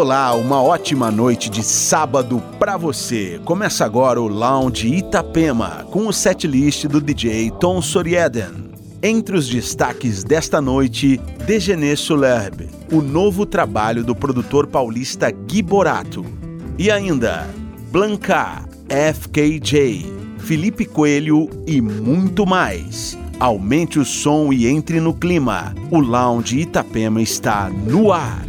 Olá, uma ótima noite de sábado para você. Começa agora o Lounge Itapema com o setlist do DJ Tom Sorieden. Entre os destaques desta noite, Degené Sulerbe, o novo trabalho do produtor paulista Gui Borato. E ainda, Blanca, FKJ, Felipe Coelho e muito mais. Aumente o som e entre no clima. O Lounge Itapema está no ar.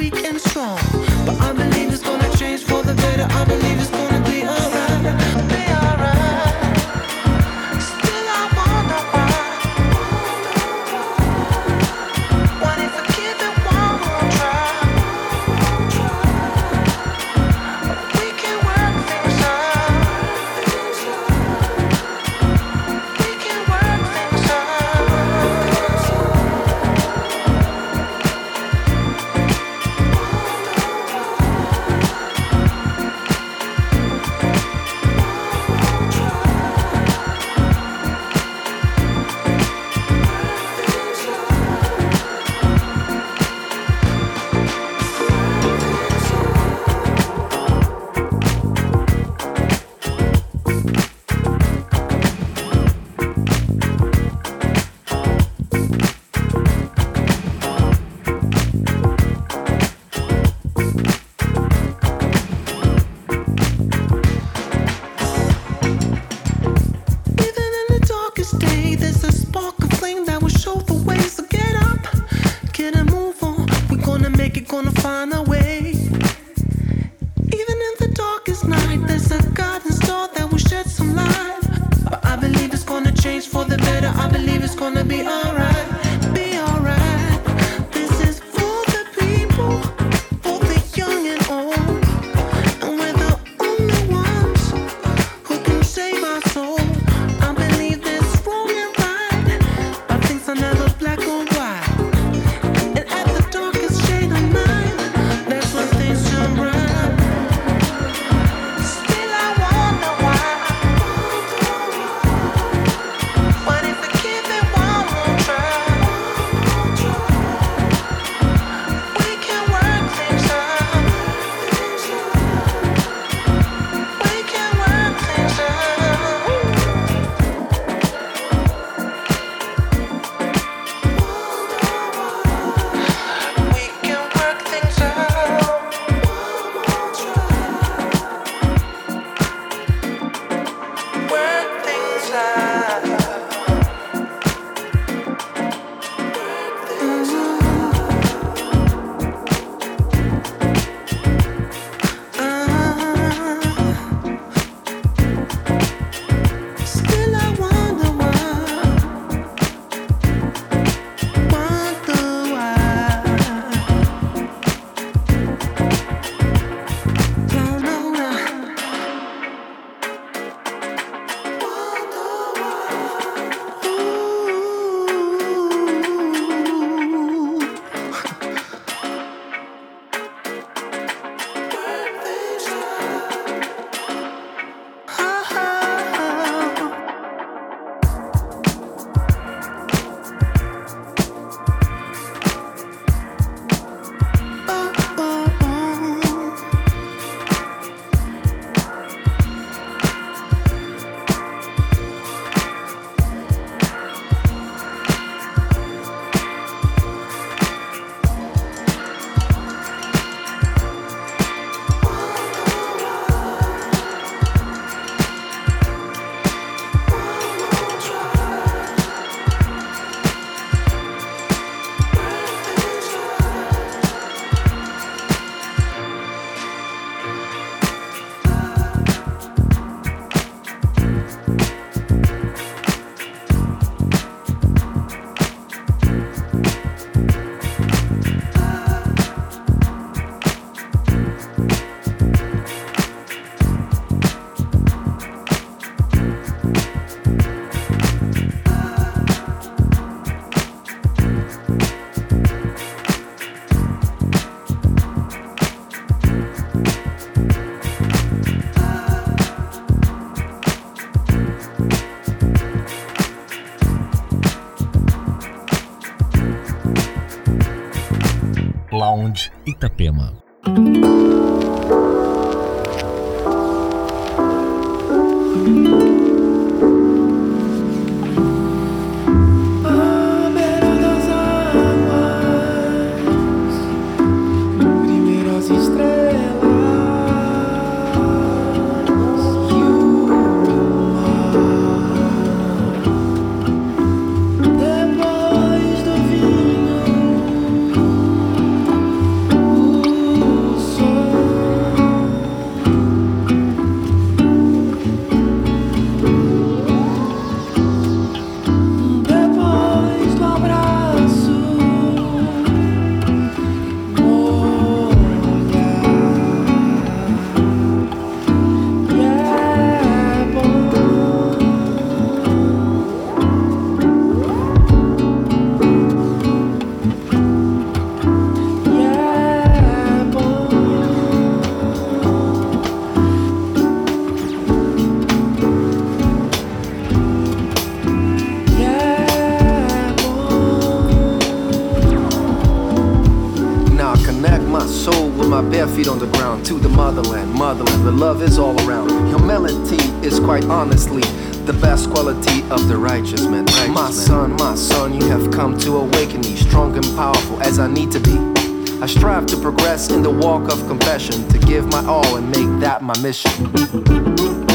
weak and strong. Itapema. bare feet on the ground to the motherland, motherland. The love is all around. Humility is quite honestly the best quality of the righteous man. Righteous my son, my son, you have come to awaken me, strong and powerful as I need to be. I strive to progress in the walk of compassion, to give my all and make that my mission.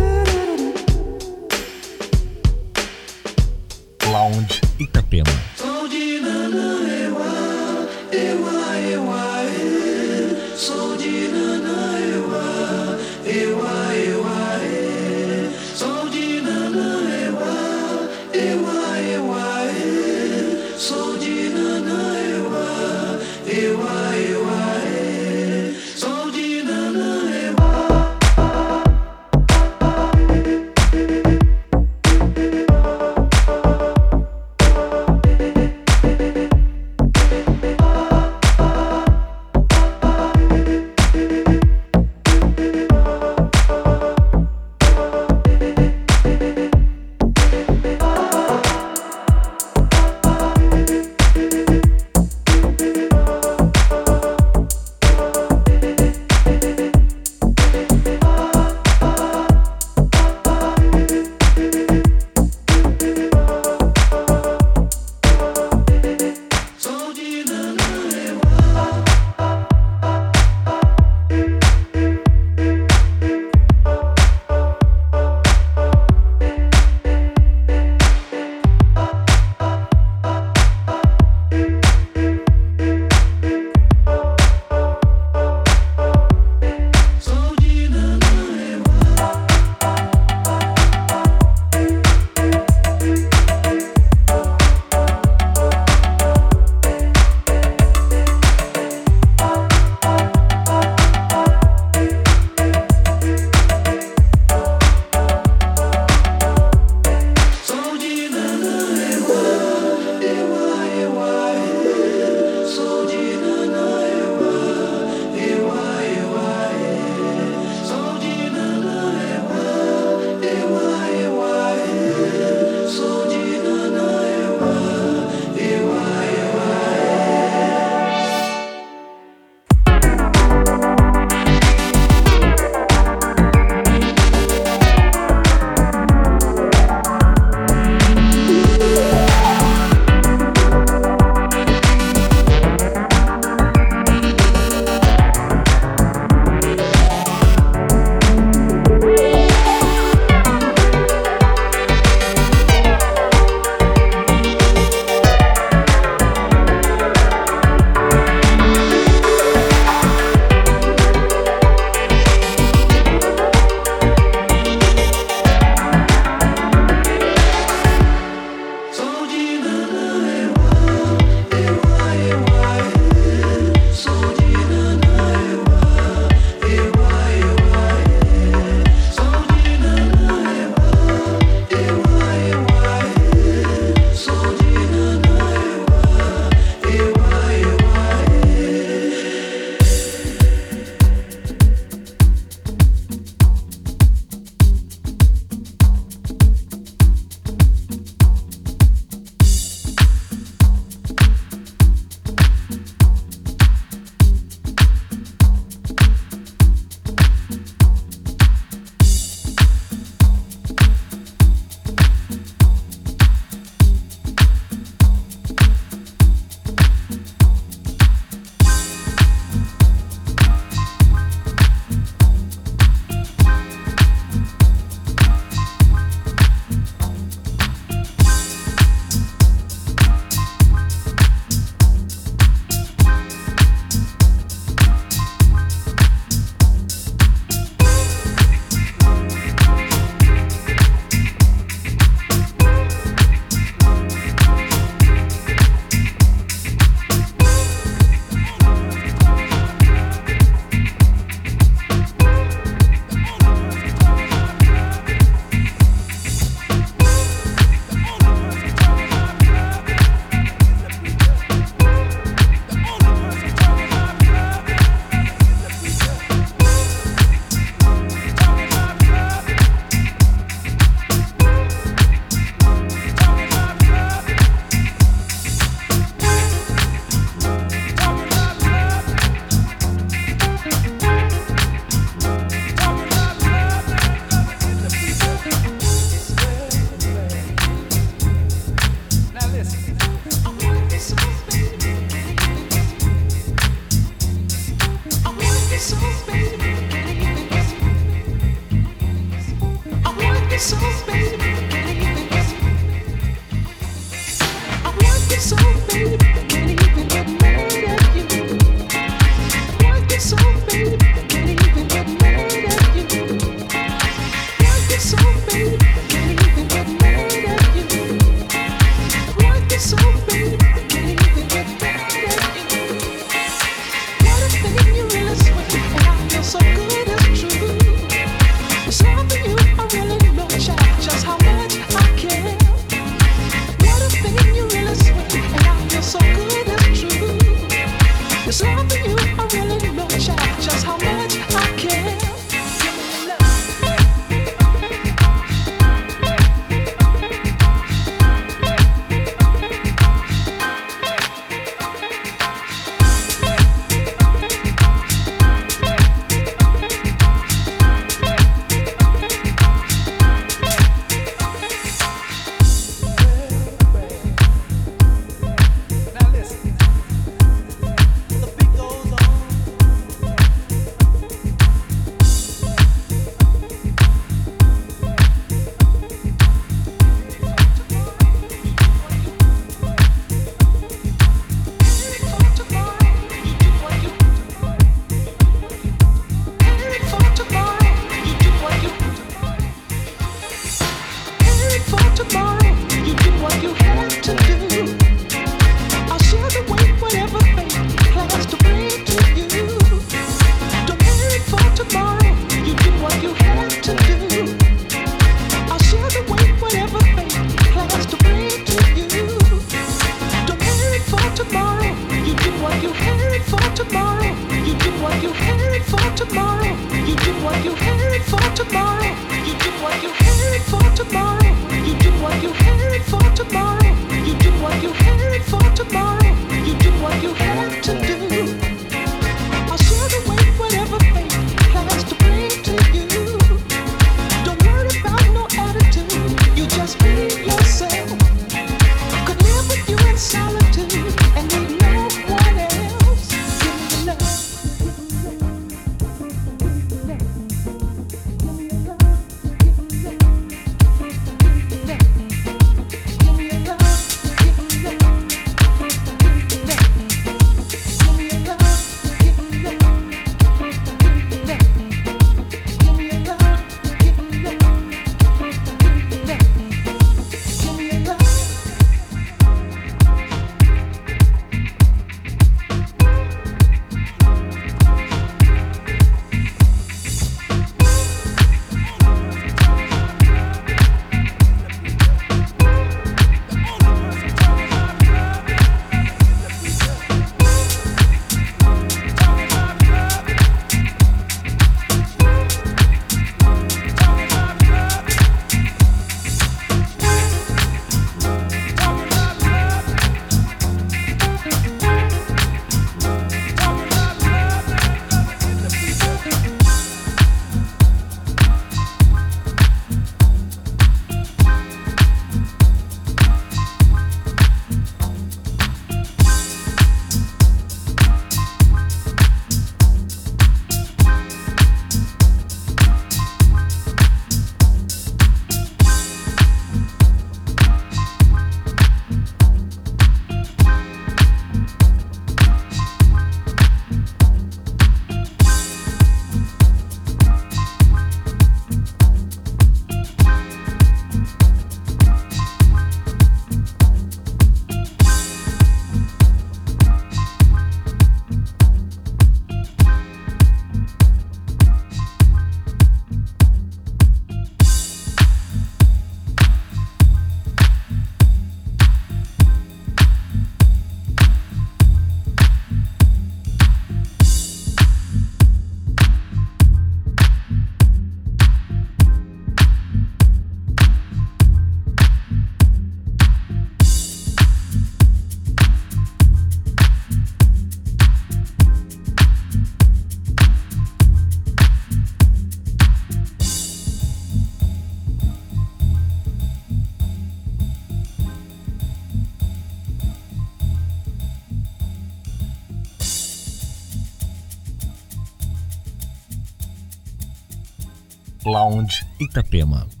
Lounge Itapema.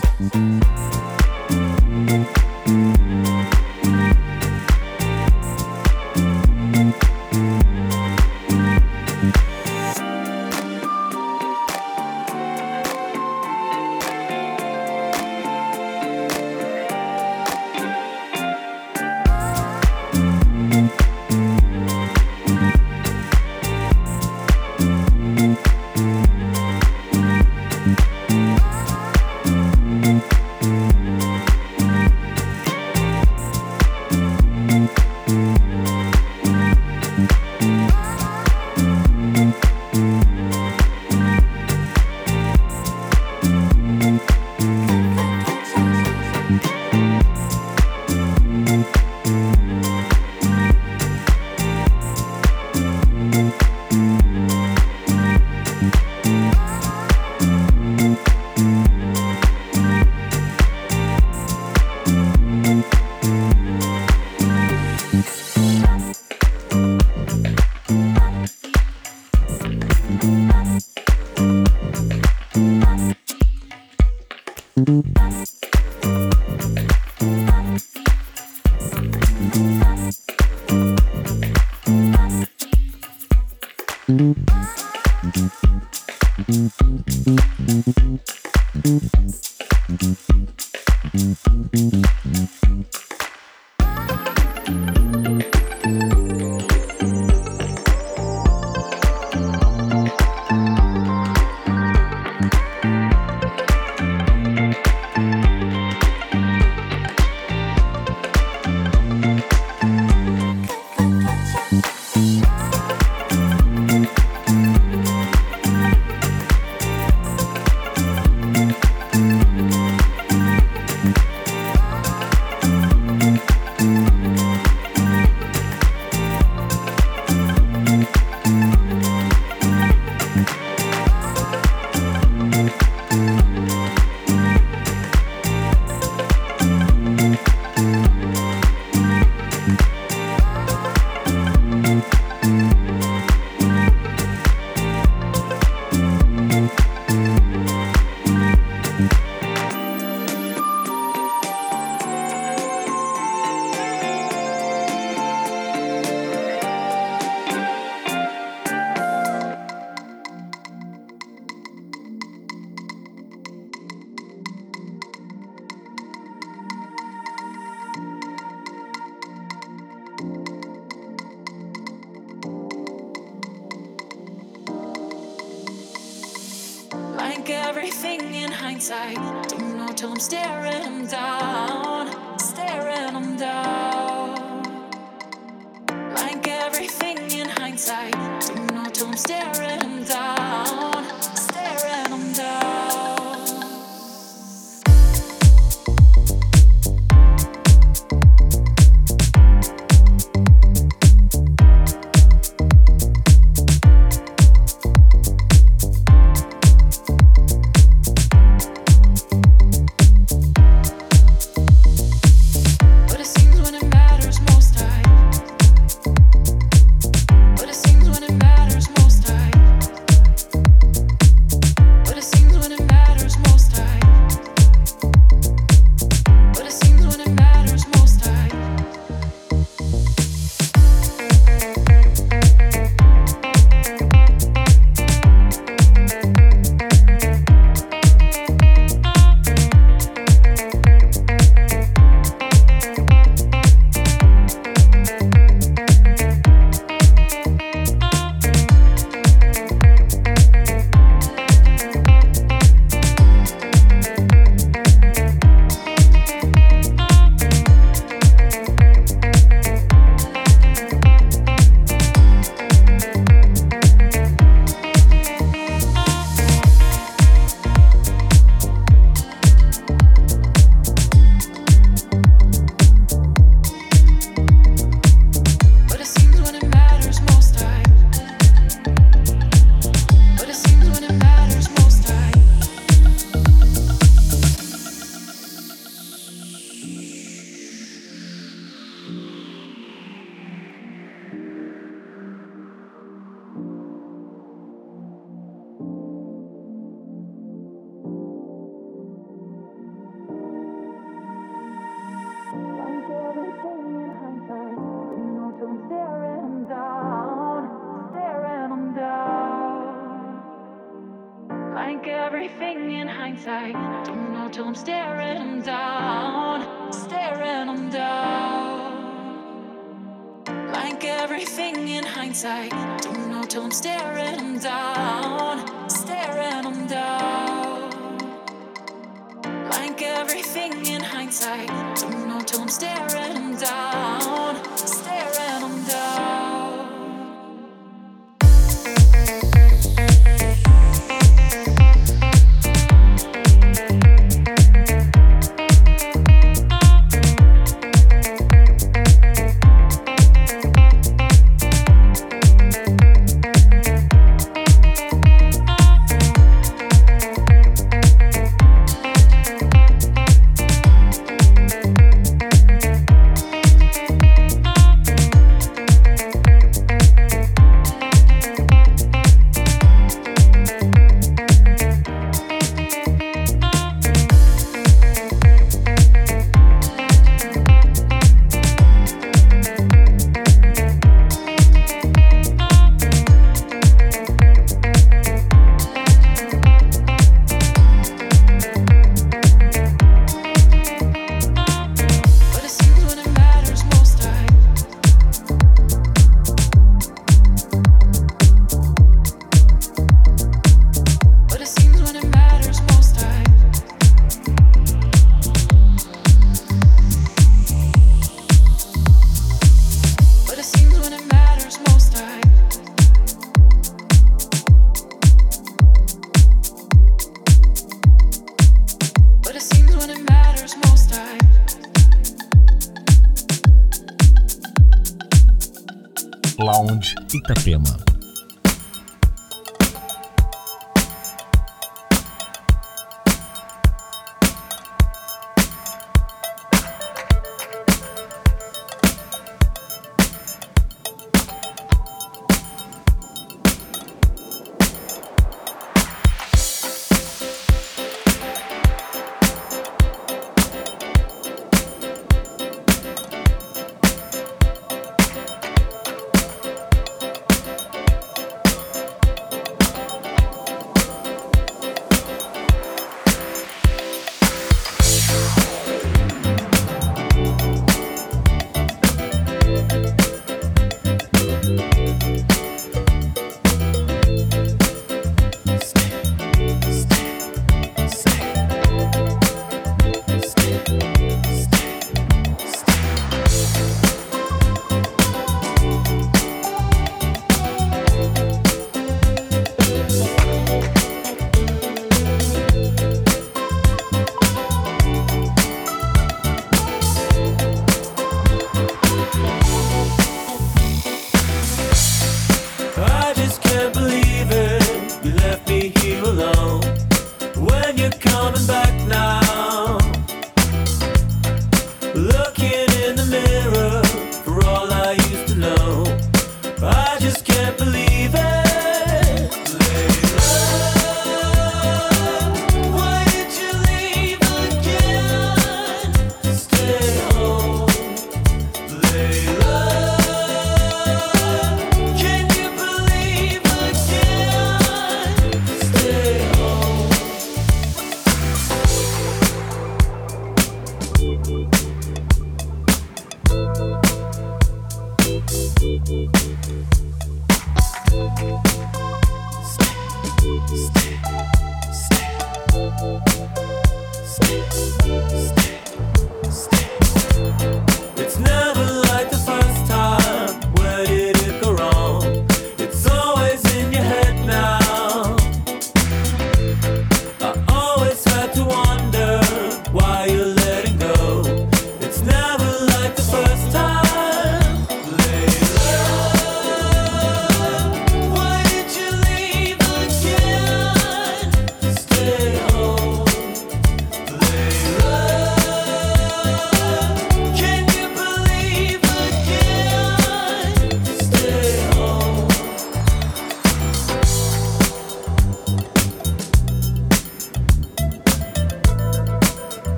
Podcast.